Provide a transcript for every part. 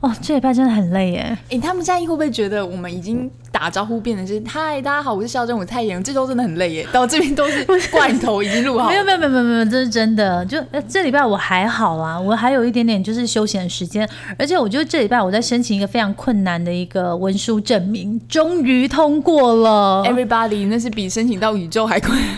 哦，这礼拜真的很累耶。哎、他们现在会不会觉得我们已经打招呼变成是嗨，大家好，我是肖正，我是泰妍。这周真的很累耶，到这边都是罐头已经录好没有了。没有没有没有没有，这是真的。就呃这礼拜我还好啦，我还有一点点就是休闲的时间，而且我觉得这礼拜我在申请一个非常困难的一个文书证明，终于通过了。Everybody，那是比申请到宇宙还困难。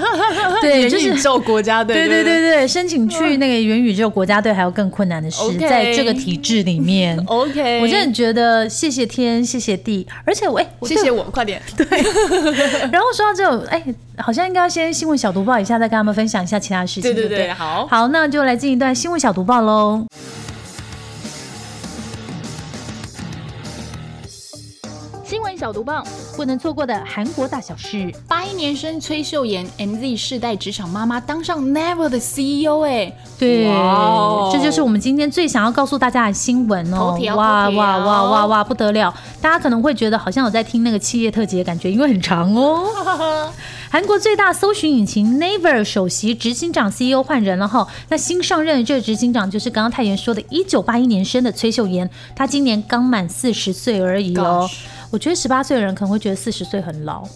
对，就是元宇宙国家队。对对对对对，申请去那个元宇宙国家队还有更困难的事在这个体制里面。OK，我真的觉得谢谢天，谢谢地，而且我哎，我谢谢我，快点。对 然后说到这种，哎，好像应该要先新闻小读报一下，再跟他们分享一下其他事情。对对对，好。好，那就来进一段新闻小读报喽。新闻小读报：不能错过的韩国大小事。八一年生崔秀妍，MZ 世代职场妈妈，当上 Never 的 CEO 哎。对，这就是我们今天最想要告诉大家的新闻哦哇哇哇哇哇，不得了！大家可能会觉得好像有在听那个企业特辑的感觉，因为很长哦。韩国最大搜寻引擎 Naver 首席执行长 CEO 换人了哈，那新上任的这个执行长就是刚刚太妍说的，一九八一年生的崔秀妍，她今年刚满四十岁而已哦 Gosh。我觉得十八岁的人可能会觉得四十岁很老。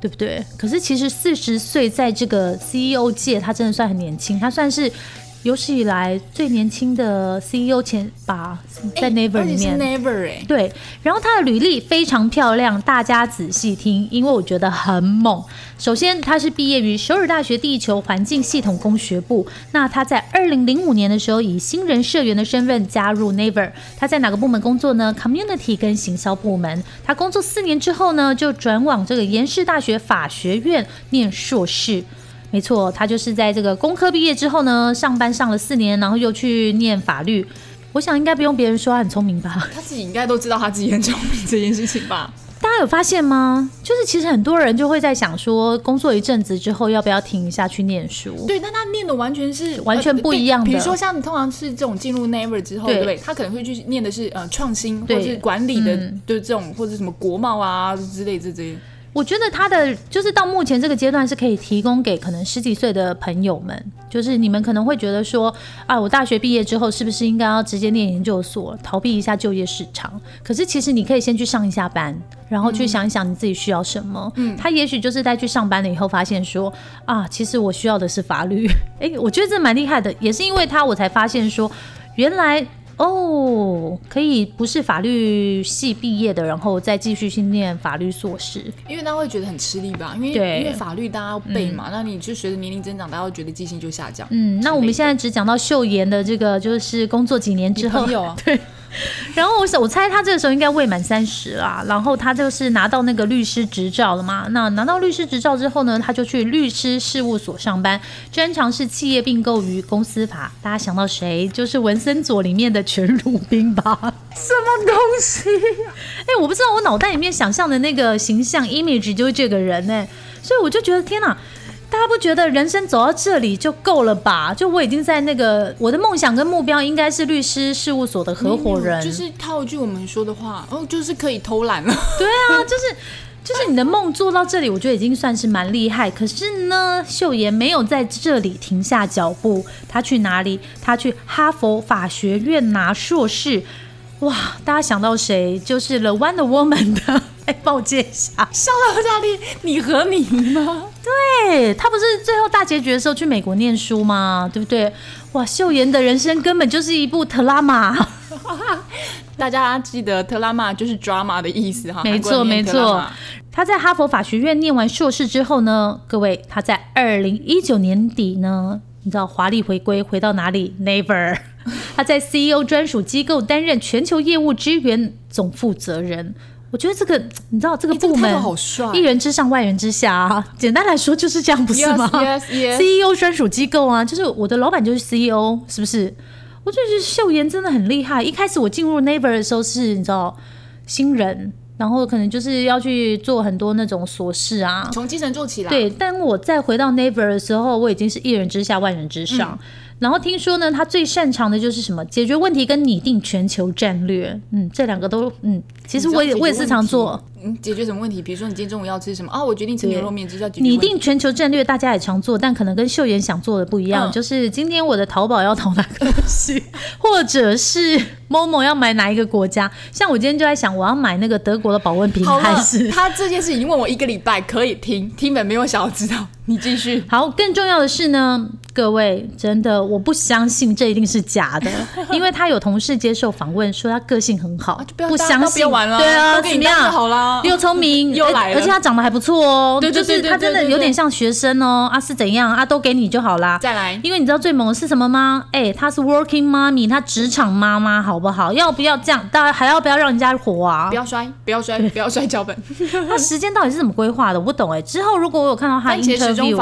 对不对？可是其实四十岁在这个 CEO 界，他真的算很年轻，他算是有史以来最年轻的 CEO 前吧，在 Never 里面。Never 哎。对，然后他的履历非常漂亮，大家仔细听，因为我觉得很猛。首先，他是毕业于首尔大学地球环境系统工学部。那他在二零零五年的时候，以新人社员的身份加入 Naver。他在哪个部门工作呢？Community 跟行销部门。他工作四年之后呢，就转往这个延世大学法学院念硕士。没错，他就是在这个工科毕业之后呢，上班上了四年，然后又去念法律。我想应该不用别人说他很聪明吧？他自己应该都知道他自己很聪明这件事情吧？大家有发现吗？就是其实很多人就会在想说，工作一阵子之后要不要停一下去念书？对，但他念的完全是完全不一样的比如说像你通常是这种进入 Never 之后，对对不对？他可能会去念的是呃创新或者是管理的，嗯就是这种或者什么国贸啊之类这这些。我觉得他的就是到目前这个阶段是可以提供给可能十几岁的朋友们，就是你们可能会觉得说，啊，我大学毕业之后是不是应该要直接念研究所，逃避一下就业市场？可是其实你可以先去上一下班，然后去想一想你自己需要什么。嗯，他也许就是在去上班了以后发现说，啊，其实我需要的是法律。诶，我觉得这蛮厉害的，也是因为他我才发现说，原来。哦，可以不是法律系毕业的，然后再继续去念法律硕士。因为大家会觉得很吃力吧，因为对因为法律大家要背嘛，那你就随着年龄增长，大家会觉得记性就下降。嗯，那我们现在只讲到秀妍的这个，就是工作几年之后你朋，友啊，然后我想我猜他这个时候应该未满三十啦，然后他就是拿到那个律师执照了嘛。那拿到律师执照之后呢，他就去律师事务所上班，专长是企业并购与公司法。大家想到谁？就是文森佐里面的全鲁冰吧？什么东西？哎、我不知道我脑袋里面想象的那个形象 image 就是这个人哎、所以我就觉得天哪！大家不觉得人生走到这里就够了吧？就我已经在那个我的梦想跟目标应该是律师事务所的合伙人，就是套一句我们说的话，哦，就是可以偷懒了。对啊，就是就是你的梦做到这里，我觉得已经算是蛮厉害。可是呢，秀妍没有在这里停下脚步，她去哪里？她去哈佛法学院拿硕士。哇，大家想到谁？就是了 Wonder Woman 的，哎，帮我接一下。笑到家里，你和你吗？对他不是最后大结局的时候去美国念书吗？对不对？哇，秀妍的人生根本就是一部特拉玛。大家记得特拉玛就是 drama 的意思哈，没错没错。他在哈佛法学院念完硕士之后呢，各位他在二零一九年底呢，你知道华丽回归回到哪里？Never，他在 CEO 专属机构担任全球业务支援总负责人。我觉得这个，你知道这个部门好帅一人之上万人之下啊。简单来说就是这样，不是吗 Yes, yes, yes. CEO 专属机构啊，就是我的老板就是 CEO，是不是？我就觉得秀妍真的很厉害。一开始我进入 Naver 的时候是，你知道新人，然后可能就是要去做很多那种琐事啊。从基层做起来。对，但我再回到 Never 的时候，我已经是一人之下万人之上。然后听说呢，他最擅长的就是什么？解决问题跟拟定全球战略。嗯，这两个都嗯，其实我也我也是常做。嗯，解决什么问题？比如说你今天中午要吃什么？啊，我决定吃牛肉面，就叫拟定全球战略。大家也常做，但可能跟秀妍想做的不一样。就是今天我的淘宝要淘哪个东西，或者是某某要买哪一个国家。像我今天就在想，我要买那个德国的保温瓶还是？他这件事已经问我一个礼拜，可以听听本没有想要知道。你继续。好，更重要的是呢，各位真的我不相信这一定是假的，因为他有同事接受访问说他个性很好，不相信完了，对啊，怎么样？好啦，又聪明又来，而且他长得还不错哦，对就是他真的有点像学生哦。啊是怎样啊？都给你就好啦。再来，因为你知道最猛的是什么吗？哎，他是 working mommy，他职场妈妈，好不好？要不要这样？大家还要不要让人家活啊？不要摔，不要摔，不要摔脚本。他时间到底是怎么规划的？我不懂哎。之后如果我有看到他 interview。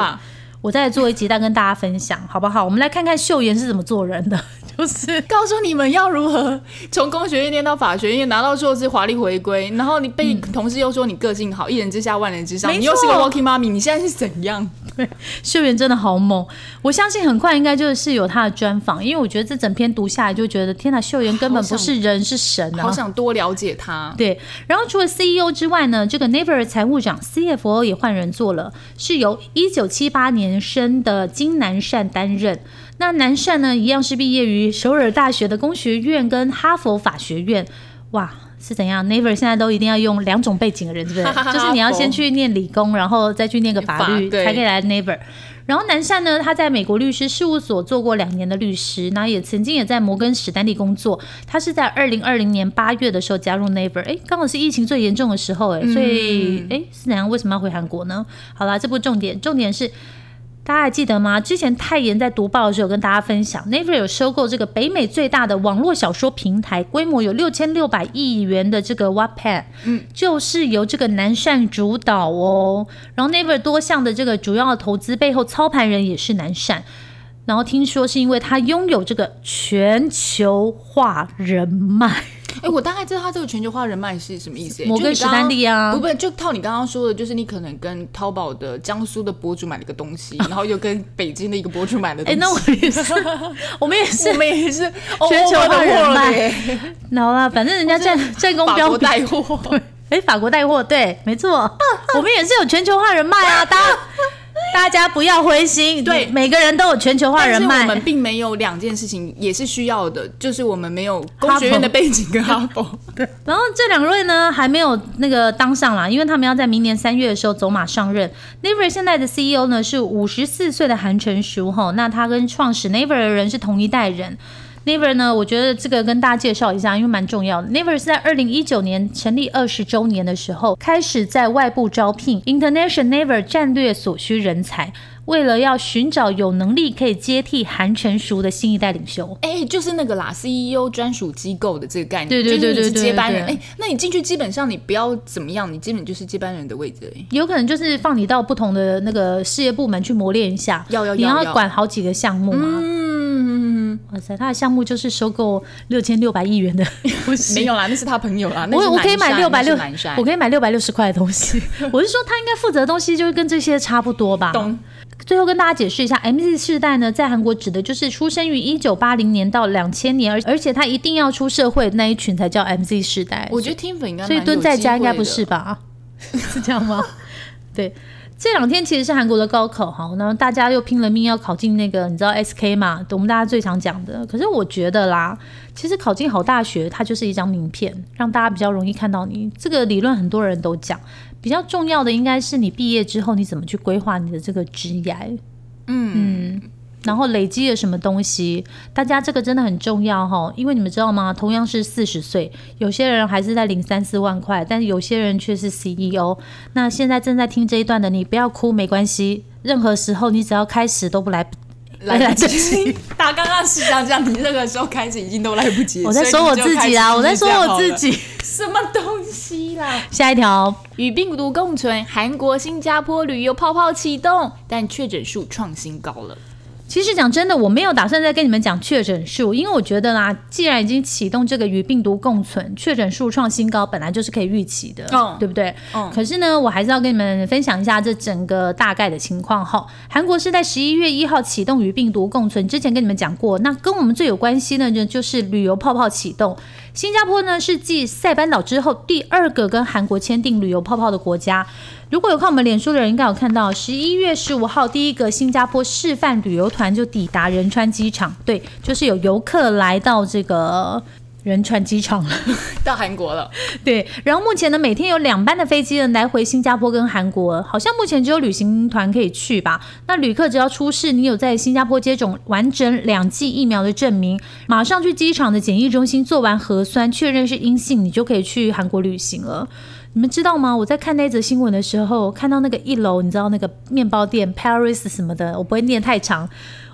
我再做一集，再跟大家分享，好不好？我们来看看秀妍是怎么做人的，就是告诉你们要如何从工学院念到法学院，拿到硕士，华丽回归。然后你被同事又说你个性好，一人之下万人之上，你又是个 working mommy，你现在是怎样？对，秀妍真的好猛，我相信很快应该就是有他的专访，因为我觉得这整篇读下来就觉得天哪，秀妍根本不是人是神啊！好想多了解他。对，然后除了 CEO 之外呢，这个 Never 财务长 CFO 也换人做了，是由一九七八年生的金南善担任。那南善呢，一样是毕业于首尔大学的工学院跟哈佛法学院。哇！是怎样？Never 现在都一定要用两种背景的人，是不是？就是你要先去念理工，然后再去念个法律，才可以来 Never。然后南善呢，他在美国律师事务所做过两年的律师，那也曾经也在摩根史丹利工作。他是在二零二零年八月的时候加入 Never，哎，刚好是疫情最严重的时候，哎，所以哎是怎样？为什么要回韩国呢？好啦，这不重点，重点是。大家还记得吗？之前泰妍在读报的时候跟大家分享，Naver 有收购这个北美最大的网络小说平台，规模有六千六百亿元的这个 Wattpad，嗯，就是由这个南善主导哦。然后 Naver 多项的这个主要的投资背后操盘人也是南善。然后听说是因为他拥有这个全球化人脉。哎，我大概知道他这个全球化人脉是什么意思。摩根史丹利啊，不不，就套你刚刚说的，就是你可能跟淘宝的江苏的博主买了个东西，然后又跟北京的一个博主买了。哎，那我也是，我们也是，我们也是全球化人脉。好了，反正人家战战功标带货，哎，法国带货，对，没错，我们也是有全球化人脉啊，大家。大家不要灰心，对，每个人都有全球化人脉。我们并没有两件事情也是需要的，就是我们没有工学院的背景跟哈佛。对，然后这两位呢还没有那个当上啦，因为他们要在明年三月的时候走马上任。Naver 现在的 CEO 呢是五十四岁的韩成熟哈，那他跟创始 Naver 的人是同一代人。Never 呢？我觉得这个跟大家介绍一下，因为蛮重要的。Never 是在二零一九年成立二十周年的时候，开始在外部招聘 International Never 战略所需人才，为了要寻找有能力可以接替韩成熟的新一代领袖。哎，就是那个啦，CEO 专属机构的这个概念，对对对对对，接班人。哎，那你进去基本上你不要怎么样，你基本就是接班人的位置。有可能就是放你到不同的那个事业部门去磨练一下，要要你要管好几个项目嘛。哇塞，他的项目就是收购六千六百亿元的，没有啦，那是他朋友啦。我我可以买六百六，我可以买六百六十块的东西。我是说，他应该负责的东西就是跟这些差不多吧。懂。最后跟大家解释一下，MZ 世代呢，在韩国指的就是出生于一九八零年到两千年，而而且他一定要出社会那一群才叫 MZ 世代。我觉得听粉应该，所以蹲在家应该不是吧？是这样吗？对。这两天其实是韩国的高考哈，然后大家又拼了命要考进那个，你知道 SK 嘛？我们大家最常讲的。可是我觉得啦，其实考进好大学，它就是一张名片，让大家比较容易看到你。这个理论很多人都讲，比较重要的应该是你毕业之后你怎么去规划你的这个职业。嗯嗯。然后累积了什么东西？大家这个真的很重要哈，因为你们知道吗？同样是四十岁，有些人还是在领三四万块，但是有些人却是 CEO。那现在正在听这一段的你，不要哭，没关系。任何时候你只要开始都不来来得及。他刚刚是想讲，你任何时候开始已经都来不及。我在说我自己啦，我在说我自己。什么东西啦？下一条，与病毒共存，韩国、新加坡旅游泡泡启动，但确诊数创新高了。其实讲真的，我没有打算再跟你们讲确诊数，因为我觉得啦，既然已经启动这个与病毒共存，确诊数创新高，本来就是可以预期的，嗯对不对？嗯可是呢，我还是要跟你们分享一下这整个大概的情况哈。韩国是在十一月一号启动与病毒共存，之前跟你们讲过，那跟我们最有关系的呢，就是旅游泡泡启动。新加坡呢是继塞班岛之后第二个跟韩国签订旅游泡泡的国家。如果有看我们脸书的人，应该有看到，十一月十五号第一个新加坡示范旅游团就抵达仁川机场，对，就是有游客来到这个仁川机场了。到韩国了，对，然后目前呢，每天有两班的飞机呢来回新加坡跟韩国，好像目前只有旅行团可以去吧。那旅客只要出示你有在新加坡接种完整两剂疫苗的证明，马上去机场的检疫中心做完核酸，确认是阴性，你就可以去韩国旅行了。你们知道吗？我在看那则新闻的时候，看到那个一楼，你知道那个面包店 Paris 什么的，我不会念太长。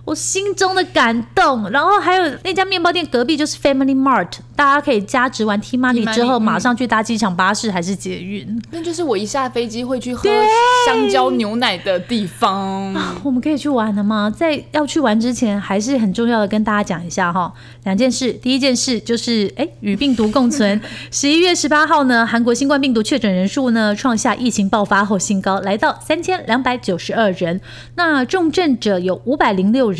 我心中的感动，然后还有那家面包店隔壁就是 Family Mart，大家可以加值完 T Money 之后，嗯马上去搭机场巴士还是捷运。那就是我一下飞机会去喝香蕉牛奶的地方。啊我们可以去玩了吗？在要去玩之前，还是很重要的跟大家讲一下哈，两件事。第一件事就是，哎，与病毒共存。十一月十八号呢，韩国新冠病毒确诊人数呢创下疫情爆发后新高，来到三千两百九十二人。那重症者有五百零六人。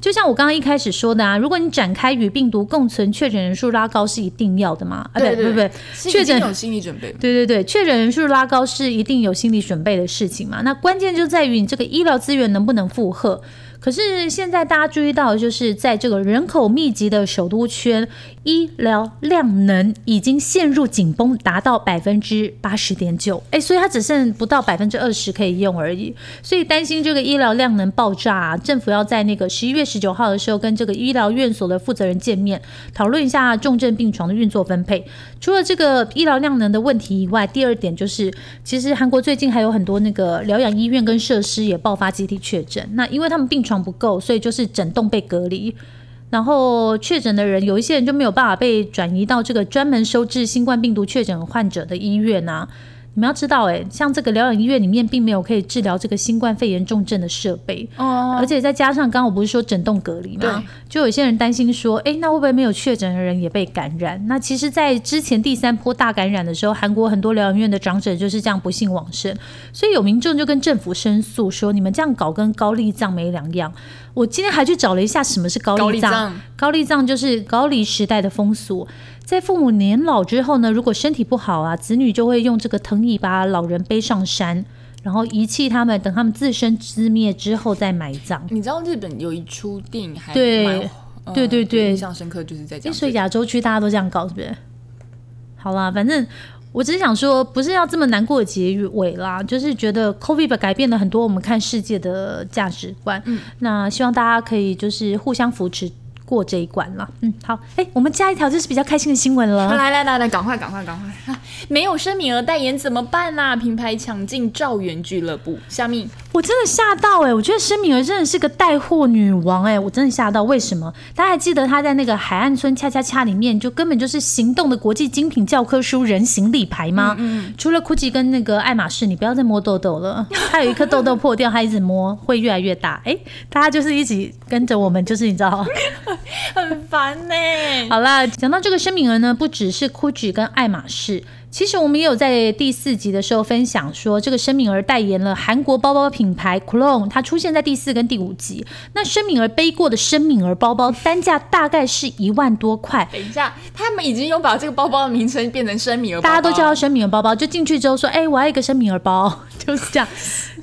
就像我刚刚一开始说的啊，如果你展开与病毒共存，确诊人数拉高是一定要的嘛？啊，对对不对确诊有心理准备。对对对，确诊人数拉高是一定有心理准备的事情嘛。那关键就在于你这个医疗资源能不能负荷。可是现在大家注意到，就是在这个人口密集的首都圈，医疗量能已经陷入紧绷，达到百分之八十点九。哎，所以它只剩不到百分之二十可以用而已。所以担心这个医疗量能爆炸、啊，政府要在那个十一月十九号的时候跟这个医疗院所的负责人见面，讨论一下重症病床的运作分配。除了这个医疗量能的问题以外，第二点就是，其实韩国最近还有很多那个疗养医院跟设施也爆发集体确诊。那因为他们病床不够，所以就是整栋被隔离。然后确诊的人有一些人就没有办法被转移到这个专门收治新冠病毒确诊患者的医院啊。你们要知道、哎，像这个疗养医院里面并没有可以治疗这个新冠肺炎重症的设备，哦而且再加上刚刚我不是说整栋隔离对吗？就有些人担心说，诶，那会不会没有确诊的人也被感染？那其实，在之前第三波大感染的时候，韩国很多疗养院的长者就是这样不幸往生，所以有民众就跟政府申诉说，你们这样搞跟高丽藏没两样。我今天还去找了一下什么是高丽藏高丽藏就是高丽时代的风俗，在父母年老之后呢，如果身体不好啊，子女就会用这个藤椅把老人背上山，然后遗弃他们，等他们自生自灭之后再埋葬。你知道日本有一出电影还对对对对印象深刻，就是在诶讲所以亚洲区大家都这样搞，是不是？好啦，反正我只是想说，不是要这么难过的结尾啦，就是觉得 COVID 改变了很多我们看世界的价值观。嗯，那希望大家可以就是互相扶持过这一关了。嗯，好，哎、我们加一条就是比较开心的新闻了。来来来来，赶快赶快赶快！啊 没有申敏儿代言怎么办呐、品牌抢进赵源俱乐部，下面我真的吓到哎、我觉得申敏儿真的是个带货女王哎、我真的吓到。为什么？大家还记得她在那个海岸村恰恰恰里面，就根本就是行动的国际精品教科书人形立牌吗？除了 GUCCI 跟那个爱马仕，你不要再摸痘痘了。她有一颗痘痘破掉，她一直摸会越来越大。哎、大家就是一起跟着我们，就是你知道。很烦呢、好啦，讲到这个申敏儿呢，不只是 GUCCI 跟爱马仕。其实我们也有在第四集的时候分享说，这个申敏儿代言了韩国包包品牌 Cologne，它出现在第四跟第五集。那申敏儿背过的申敏儿包包单价大概是一万多块，等一下，他们已经有把这个包包的名称变成申敏儿包包，大家都叫它申敏儿包包，就进去之后说，哎、我要一个申敏儿包，就是这样。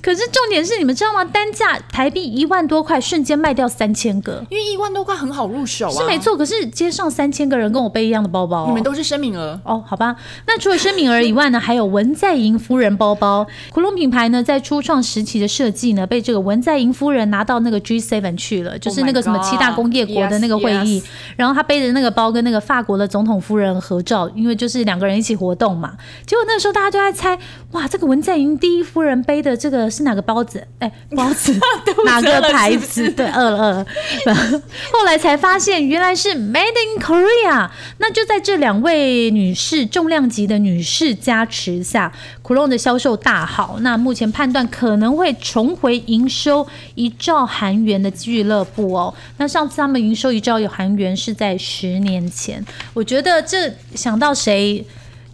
可是重点是，你们知道吗？单价台币一万多块，瞬间卖掉三千个，因为一万多块很好入手啊，是没。错。可是街上三千个人跟我背一样的包包、哦，你们都是申敏儿，哦，好吧。那除了申敏儿以外呢，还有文在寅夫人包包。古龙品牌呢，在初创时期的设计呢，被这个文在寅夫人拿到那个 G7 去了，就是那个什么七大工业国的那个会议。Yes, yes 然后他背着那个包跟那个法国的总统夫人合照，因为就是两个人一起活动嘛。结果那时候大家都在猜，哇，这个文在寅第一夫人背的这个是哪个包子？哎，包子 哪个牌？子对，饿了饿了。后来才发现原来是 Made in Korea。那就在这两位女士重量级的女士加持下，Cologne 的销售大好。那目前判断可能会重回营收一兆韩元的俱乐部哦。那上次他们营收一兆有韩元是在十年前，我觉得这想到谁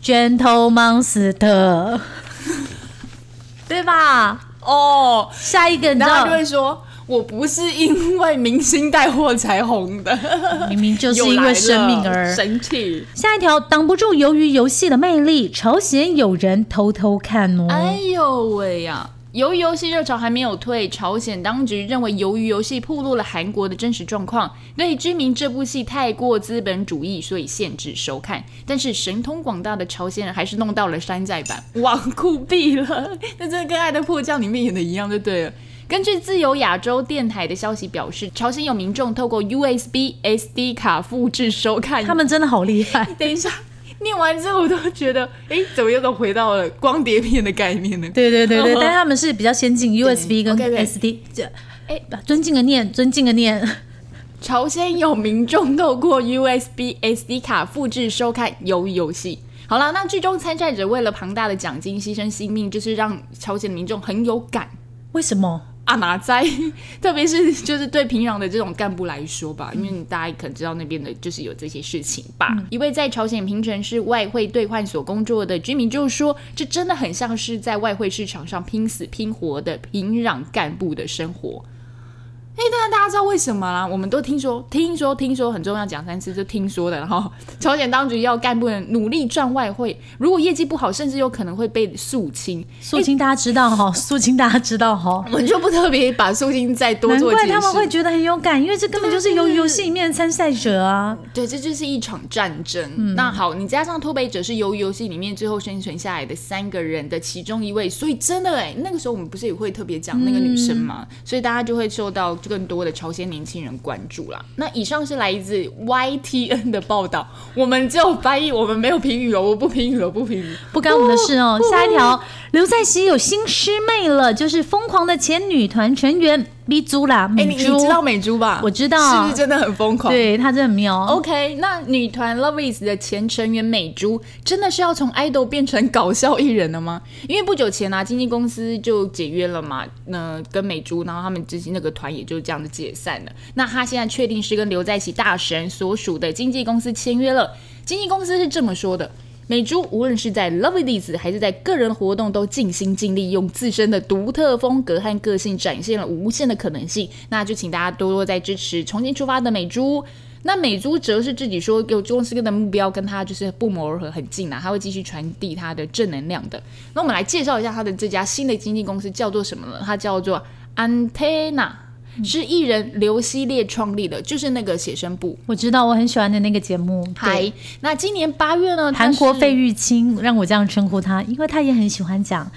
？Gentle Monster，对吧？哦，下一个你知道然后就，会说。我不是因为明星带货才红的，明明就是因为生命 了而生气。下一条挡不住鱿鱼游戏的魅力，朝鲜有人偷偷看哦。哎呦喂呀！由于游戏热潮还没有退，朝鲜当局认为鱿鱼游戏暴露了韩国的真实状况，对居民这部戏太过资本主义，所以限制收看。但是神通广大的朝鲜人还是弄到了山寨版，哇酷毙了！那真的跟《爱的迫降》里面演的一样，就对了。根据自由亚洲电台的消息表示，朝鲜有民众透过 USB SD 卡复制收看。他们真的好厉害，等一下，念完之后我都觉得，哎，怎么又都回到了光碟片的概念呢？对对对对，但他们是比较先进，USB 跟 SD，这哎尊敬的念，尊敬的念，朝鲜有民众透过 USB SD 卡复制收看鱿鱼游戏。好了，那剧中参赛者为了庞大的奖金牺牲性命，就是让朝鲜民众很有感为什么？啊哪在？特别是就是对平壤的这种干部来说吧，因为大家可能知道那边的就是有这些事情吧。一位在朝鲜平城市外汇兑换所工作的居民就说，这真的很像是在外汇市场上拼死拼活的平壤干部的生活。哎，当然大家知道为什么啦？我们都听说，听说，听说很重要，讲三次就听说的。然后朝鲜当局要干部们努力赚外汇，如果业绩不好，甚至有可能会被肃清。肃清大家知道哈，肃清大家知道哈。我们就不特别把肃清再多难做解释。怪他们会觉得很有感，因为这根本就是鱿鱼游戏里面的参赛者啊。对，这就是一场战争。嗯那好，你加上脱北者是鱿鱼游戏里面最后生存下来的三个人的其中一位，所以真的哎，那个时候我们不是也会特别讲那个女生嘛，嗯所以大家就会受到更多的朝鲜年轻人关注啦。那以上是来自 YTN 的报道，我们只有翻译，我们没有评语哦，我不评语了，不评语。不干我们的事哦。下一条，刘在熙有新师妹了，就是疯狂的前女团成员 B 猪啦，哎，美猪。你你知道美珠吧？我知道是不是真的很疯狂？对她真的很妙。OK，那女团 Loveys 的前成员美珠真的是要从 idol 变成搞笑艺人了吗？因为不久前啊，经纪公司就解约了嘛，那跟美珠，然后他们之前那个团也就这样子解散了。那他现在确定是跟刘在熙大神所属的经纪公司签约了。经纪公司是这么说的。美珠无论是在 Lovely's 还是在个人活动，都尽心尽力，用自身的独特风格和个性展现了无限的可能性。那就请大家多多在支持重新出发的美珠。那美珠则是自己说，有公司的目标跟他就是不谋而合，很近啊，他会继续传递他的正能量的。那我们来介绍一下他的这家新的经纪公司叫做什么呢？它叫做 Antenna，是艺人刘希烈创立的，就是那个写生部。我知道，我很喜欢的那个节目。嗨对，，那今年八月呢，韩国费玉清让我这样称呼他，因为他也很喜欢讲，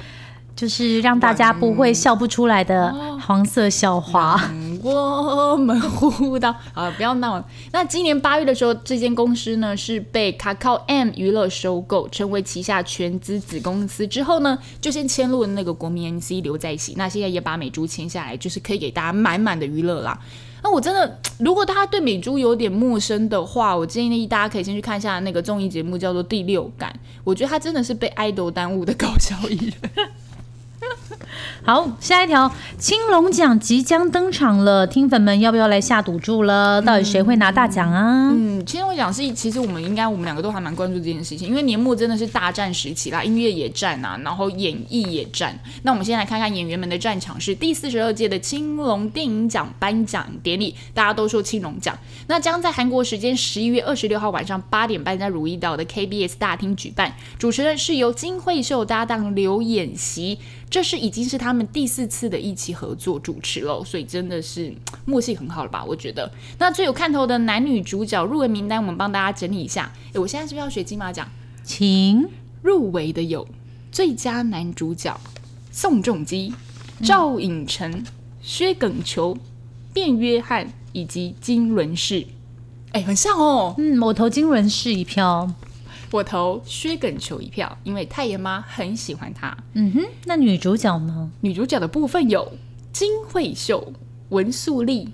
就是让大家不会笑不出来的黄色笑话。嗯 我们互道啊，不要闹了。那今年八月的时候，这间公司呢是被 Kakao M 娱乐收购，成为旗下全资子公司之后呢，就先签入了那个国民 MC 留在一起，那现在也把美珠签下来，就是可以给大家满满的娱乐啦。那我真的，如果大家对美珠有点陌生的话，我建议大家可以先去看一下那个综艺节目，叫做《第六感》。我觉得他真的是被爱豆耽误的搞笑艺人。好，下一条，青龙奖即将登场了，听粉们要不要来下赌注了？到底谁会拿大奖啊？嗯，其实我讲是，其实我们应该我们两个都还蛮关注这件事情，因为年末真的是大战时期啦，音乐也战啊，然后演艺也战。那我们先来看看演员们的战场是第四十二届的青龙电影奖颁奖典礼，大家都说青龙奖，那将在韩国时间十一月二十六号晚上八点半在如意岛的 KBS 大厅举办，主持人是由金惠秀搭档刘演熙。这是已经是他们第四次的一起合作主持了，所以真的是嗯 默契很好了吧？我觉得。那最有看头的男女主角入围名单，我们帮大家整理一下。诶，我现在是不是要学金马奖？请入围的有最佳男主角宋仲基、赵寅成、薛耿球、卞约翰以及金伦士。哎，很像哦。嗯，我投金轮是一票。我投薛耿球一票，因为太爷妈很喜欢他。嗯哼，那女主角呢？女主角的部分有金惠秀、文素丽、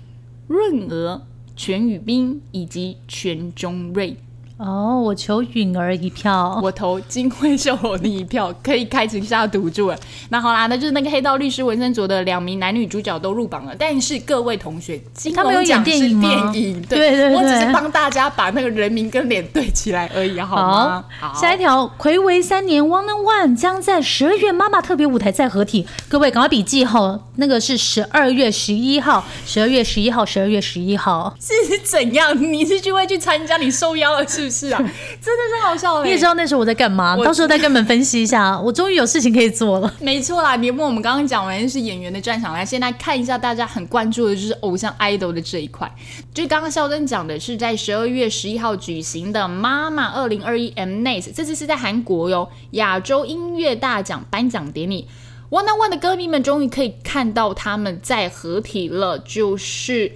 润娥、全宇彬以及全中瑞。哦，我求允儿一票。我投金惠秀你一票，可以开启下赌注了。那好啦，那就是那个黑道律师文森佐的两名男女主角都入榜了。但是各位同学，金他们有龙奖是演电影吗电影，对对对我只是帮大家把那个人名跟脸对起来而已，好吗？好，下一条，暌违三年，One on One 将在十二月妈妈特别舞台再合体。各位赶快笔记哈，那个是十二月十一号，十二月十一号，十二月十一号。是怎样？你是去会去参加？你受邀了是不是啊？真的是好笑嘞你也知！道那时候我在干嘛，我到时候再跟你们分析一下。我终于有事情可以做了。没错啦，别问我们刚刚讲完是演员的战场，来先来看一下大家很关注的就是偶像 idol 的这一块。就刚刚肖珍讲的是在十二月十一号举行的妈妈二零二一 Mnet，这次是在韩国哟，亚洲音乐大奖颁奖典礼。One on One 的歌迷们终于可以看到他们在合体了，就是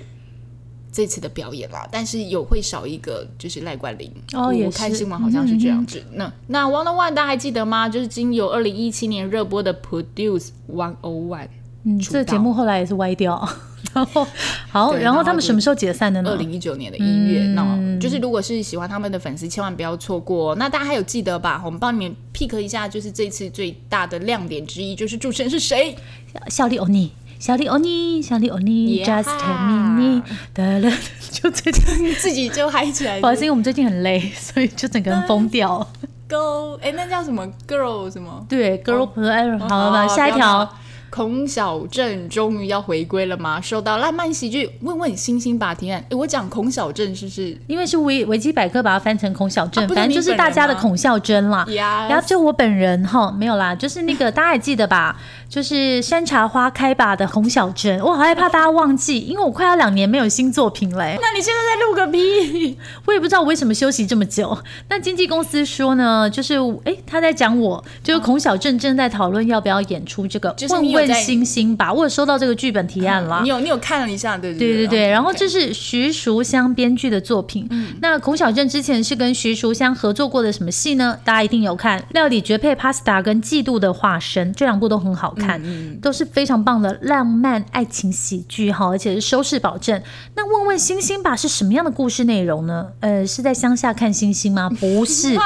这次的表演啦。但是有会少一个，就是赖冠霖。哦也是看新闻好像是这样子。那那 One on One 大家还记得吗？就是经由二零一七年热播的 Produce One O One。嗯，这节目后来也是歪掉。然后好，然后他们什么时候解散的呢二呢？零一九年的一月，那就是如果是喜欢他们的粉丝，千万不要错过。那大家还有记得吧？我们帮你们 pick 一下，就是这次最大的亮点之一，就是主持人是谁？小李欧尼，小丽欧尼，小丽欧尼 Yeah，Just tell me，得了，就最近，自己就嗨起来。不好意思，因为我们最近很累，所以就整个人疯掉。，Go，哎，那叫什么 Girl 什么？对，Girl Power，好了吧？下一。条。孔小镇终于要回归了吗？受到浪漫喜剧《问问星星吧》提案，诶我讲孔小镇是不是？因为是维维基百科把它翻成孔小镇，啊反正就是大家的孔孝真啦。呀然后就我本人哈没有啦，就是那个大家还记得吧？就是山茶花开吧的孔小珍，我好害怕大家忘记，因为我快要两年没有新作品了、欸，那你现在在录个屁？我也不知道我为什么休息这么久。那经纪公司说呢，就是诶，他在讲我，就是孔小镇正在讨论要不要演出这个就是问问星星吧，我有收到这个剧本提案啦你。有你有看了一下，对对对对，对然后这是徐淑香编剧的作品。那孔小振之前是跟徐淑香合作过的什么戏呢？大家一定有看《料理绝配 Pasta》跟《嫉妒的化身》，这两部都很好看，都是非常棒的浪漫爱情喜剧哈，而且是收视保证。那问问星星吧是什么样的故事内容呢？呃，是在乡下看星星吗？不是。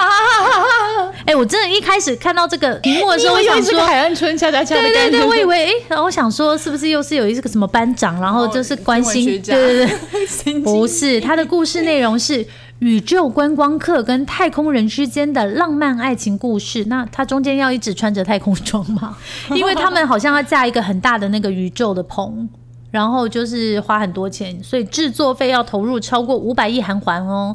哎、我真的一开始看到这个 题目的时候，我想说是。海岸村恰恰恰的对对对，感觉我以为哎，然后我想说是不是又是有一个什么班长，然后就是关心，对对对，不是，他的故事内容是宇宙观光客跟太空人之间的浪漫爱情故事。那他中间要一直穿着太空装吗？因为他们好像要架一个很大的那个宇宙的棚。然后就是花很多钱，所以制作费要投入超过五百亿韩元哦。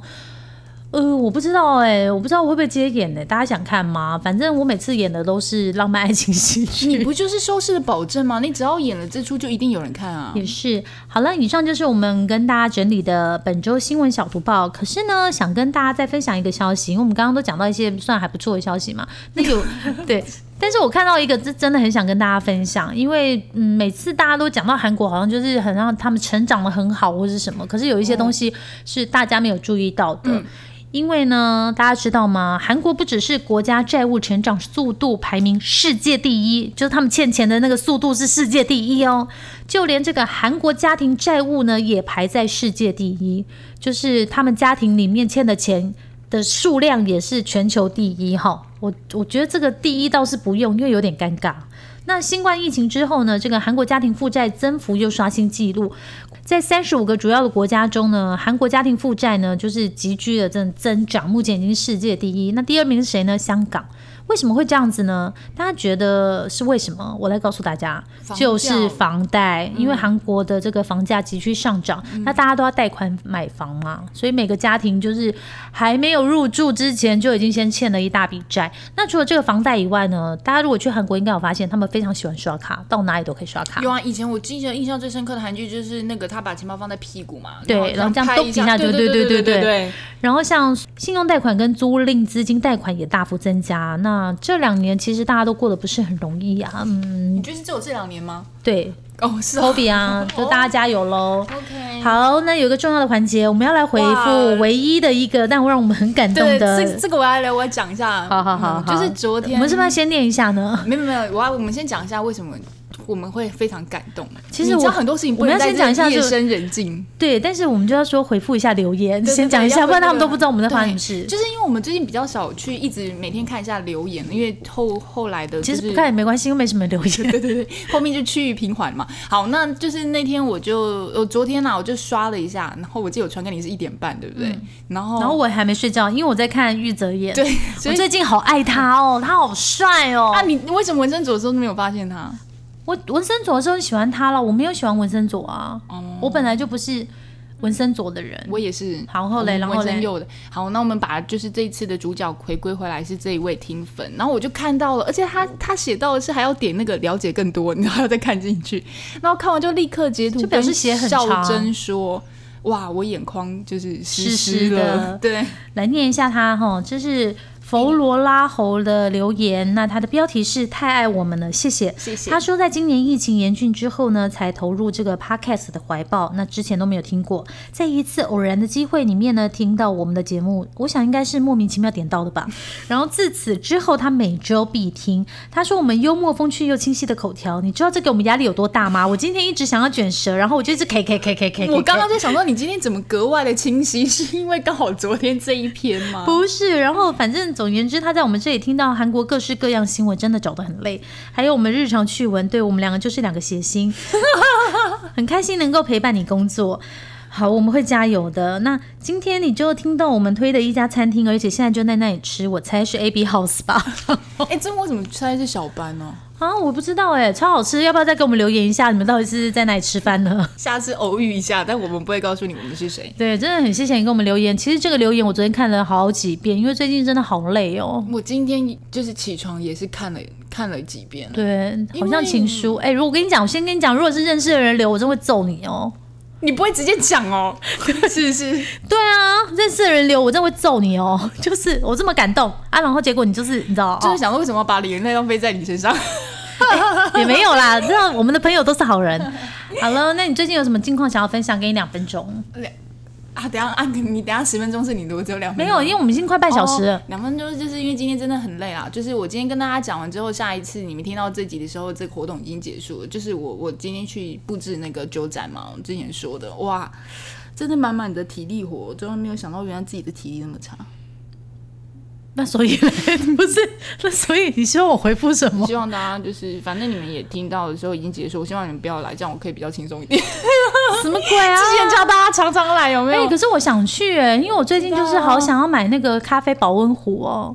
呃，我不知道哎、我不知道我会不会接演呢、大家想看吗？反正我每次演的都是浪漫爱情喜剧。你不就是收视的保证吗？你只要演了这出，就一定有人看啊。也是，好了，以上就是我们跟大家整理的本周新闻小图报。可是呢，想跟大家再分享一个消息，因为我们刚刚都讲到一些算还不错的消息嘛。那有对，但是我看到一个，这真的很想跟大家分享，因为嗯，每次大家都讲到韩国，好像就是很让他们成长的很好或是什么，可是有一些东西是大家没有注意到的。因为呢，大家知道吗？韩国不只是国家债务成长速度排名世界第一，就是他们欠钱的那个速度是世界第一哦。就连这个韩国家庭债务呢，也排在世界第一，就是他们家庭里面欠的钱的数量也是全球第一哈。我我觉得这个第一倒是不用，因为有点尴尬。那新冠疫情之后呢，这个韩国家庭负债增幅又刷新纪录，在三十五个主要的国家中呢，韩国家庭负债呢就是急剧的增增长，目前已经世界第一。那第二名是谁呢？香港。为什么会这样子呢？大家觉得是为什么？我来告诉大家，就是房贷，因为韩国的这个房价急剧上涨，那大家都要贷款买房嘛，所以每个家庭就是还没有入住之前就已经先欠了一大笔债。那除了这个房贷以外呢，大家如果去韩国，应该有发现他们非常喜欢刷卡，到哪里都可以刷卡。有啊，以前我记得印象最深刻的韩剧就是那个他把钱包放在屁股嘛，对然后这样拍动一下对对对对对对然后像信用贷款跟租赁资金贷款也大幅增加。那这两年其实大家都过得不是很容易啊，嗯，你觉得是只有这两年吗？对，哦，是 Toby 啊，就大家加油喽。OK。好，那有一个重要的环节，我们要来回复唯一的一个但让我们很感动，的。这这个我要来，我要讲一下。好好好就是昨天我们是不是要先念一下呢？没有没有，我要我们先讲一下为什么我们会非常感动。其实我很多事情不我们要先讲一下夜深人静，对，但是我们就要说回复一下留言，先讲一下，不然他们都不知道我们在发生什对么事。就是因为我们最近比较少去一直每天看一下留言，因为后后来的、就是、其实不看也没关系，又没什么留言。对对对，后面就趋于平缓嘛。好，那就是那天我就我昨天呢、我就刷了一下，然后我记得我传给你是一点半，对不对？然后然后我还没睡觉，因为我在看玉泽演。对，所以我最近好爱他哦，他好帅哦。啊，你你为什么纹身左的时候都没有发现他？我文森佐的时候喜欢他了，我没有喜欢文森佐啊。哦我本来就不是文森佐的人。我也是。好后嘞我们然后嘞纹身右的。好，那我们把就是这一次的主角回归回来是这一位听粉，然后我就看到了，而且他他写到的是还要点那个了解更多，你还要再看进去，然后看完就立刻截图，就表示写很少长真说。哇，我眼眶就是湿湿湿了，的 对，来念一下他哈，就是佛罗拉侯的留言。那他的标题是“太爱我们了”，谢谢。谢谢。他说，在今年疫情严峻之后呢，才投入这个 podcast 的怀抱。那之前都没有听过，在一次偶然的机会里面呢，听到我们的节目，我想应该是莫名其妙点到的吧。然后自此之后，他每周必听。他说我们幽默风趣又清晰的口条，你知道这给我们压力有多大吗？我今天一直想要卷舌，然后我就一直 K K K K K。我刚刚在想到，你今天怎么格外的清晰？是因为刚好昨天这一篇吗？不是，然后反正总言之，他在我们这里听到韩国各式各样新闻，真的找得很累。还有我们日常趣闻，对我们两个就是两个谐星，很开心能够陪伴你工作。好，我们会加油的。那今天你就听到我们推的一家餐厅，而且现在就在那里吃，我猜是 A B House 吧？哎、这我怎么猜是小班呢、啊，我不知道哎，超好吃，要不要再给我们留言一下？你们到底是在哪里吃饭呢？下次偶遇一下，但我们不会告诉你我们是谁。对，真的很谢谢你给我们留言。其实这个留言我昨天看了好几遍，因为最近真的好累哦。我今天就是起床也是看了看了几遍。对，好像情书。哎、如果我跟你讲，我先跟你讲，如果是认识的人留，我真会揍你哦。你不会直接讲哦？是是，对啊，认识的人留，我真的会揍你哦。就是我这么感动啊，然后结果你就是你知道，就是哦、想说为什么要把眼泪浪费在你身上？也没有啦，知道我们的朋友都是好人。好了，那你最近有什么近况想要分享？给你两分钟。啊，等下啊，你等下十分钟是你的，我只有两分没钟。有，因为我们已经快半小时了。哦两、分钟就是因为今天真的很累啊。就是我今天跟大家讲完之后，下一次你们听到这集的时候，这个活动已经结束了。就是我我今天去布置那个酒展嘛，我之前说的，哇，真的满满的体力活，我真的没有想到原来自己的体力那么差。那所以嘞不是，那所以你希望我回复什么？希望大家就是，反正你们也听到的时候已经结束，我希望你们不要来，这样我可以比较轻松一点。什么鬼啊？之前叫大家常常来，有没有哎、有？可是我想去哎、因为我最近就是好想要买那个咖啡保温壶哦，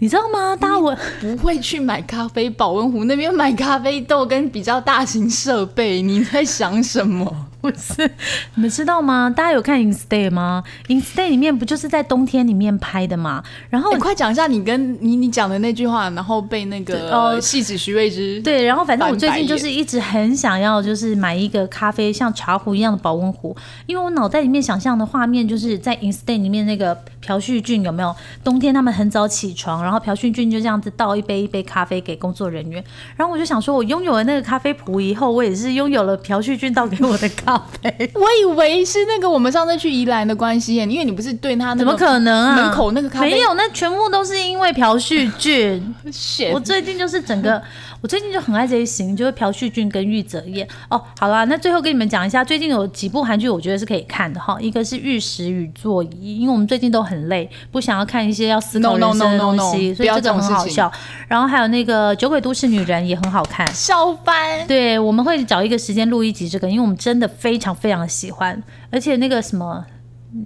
你知道吗？大家我不会去买咖啡保温壶，那边买咖啡豆跟比较大型设备，你在想什么？不是，你们知道吗？大家有看《Instay》吗？《Instay》里面不就是在冬天里面拍的吗？然后你快讲一下你跟你你讲的那句话，然后被那个呃戏子徐慧芝对，然后反正我最近就是一直很想要，就是买一个咖啡像茶壶一样的保温壶，因为我脑袋里面想象的画面就是在 Instay 里面那个朴叙俊有没有？冬天他们很早起床，然后朴叙俊就这样子倒一杯一杯咖啡给工作人员，然后我就想说，我拥有了那个咖啡壶以后，我也是拥有了朴叙俊倒给我的咖啡。我以为是那个我们上次去宜兰的关系耶，因为你不是对他那个怎么可能啊？门口那个咖啡没有，那全部都是因为朴叙俊。我最近就是整个，我最近就很爱这一型，就是朴叙俊跟玉泽演。哦，好啦，那最后跟你们讲一下，最近有几部韩剧，我觉得是可以看的哈。一个是《玉石与座椅》，因为我们最近都很累，不想要看一些要思考的东西 no，所以这个很好笑。然后还有那个《酒鬼都市女人》也很好看。笑翻。对，我们会找一个时间录一集这个，因为我们真的非常非常的喜欢，而且那个什么，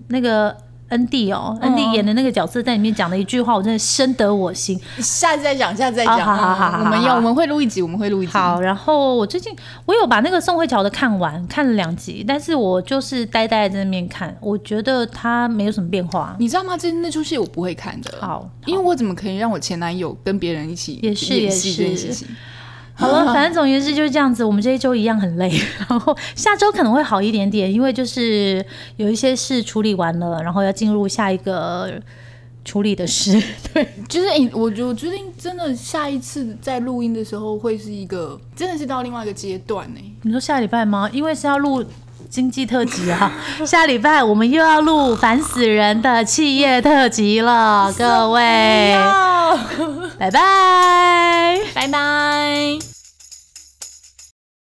那个恩蒂哦，恩蒂演的那个角色在里面讲的一句话，我真的深得我心。下次再讲，下次再讲。好好好我们要我们会录一集，我们会录一集。好，然后我最近我有把那个宋慧乔的看完，看了两集，但是我就是呆呆在那边看，我觉得他没有什么变化。你知道吗？这那出戏我不会看的。好，因为我怎么可以让我前男友跟别人一起也是也是这件事情？好了，反正总而言之就是这样子。我们这一周一样很累，然后下周可能会好一点点，因为就是有一些事处理完了，然后要进入下一个处理的事。对，就是你、我我决定真的下一次在录音的时候会是一个真的是到另外一个阶段呢、你说下礼拜吗？因为是要录经济特辑啊，下礼拜我们又要录烦死人的企业特辑了，各位，拜拜。拜拜。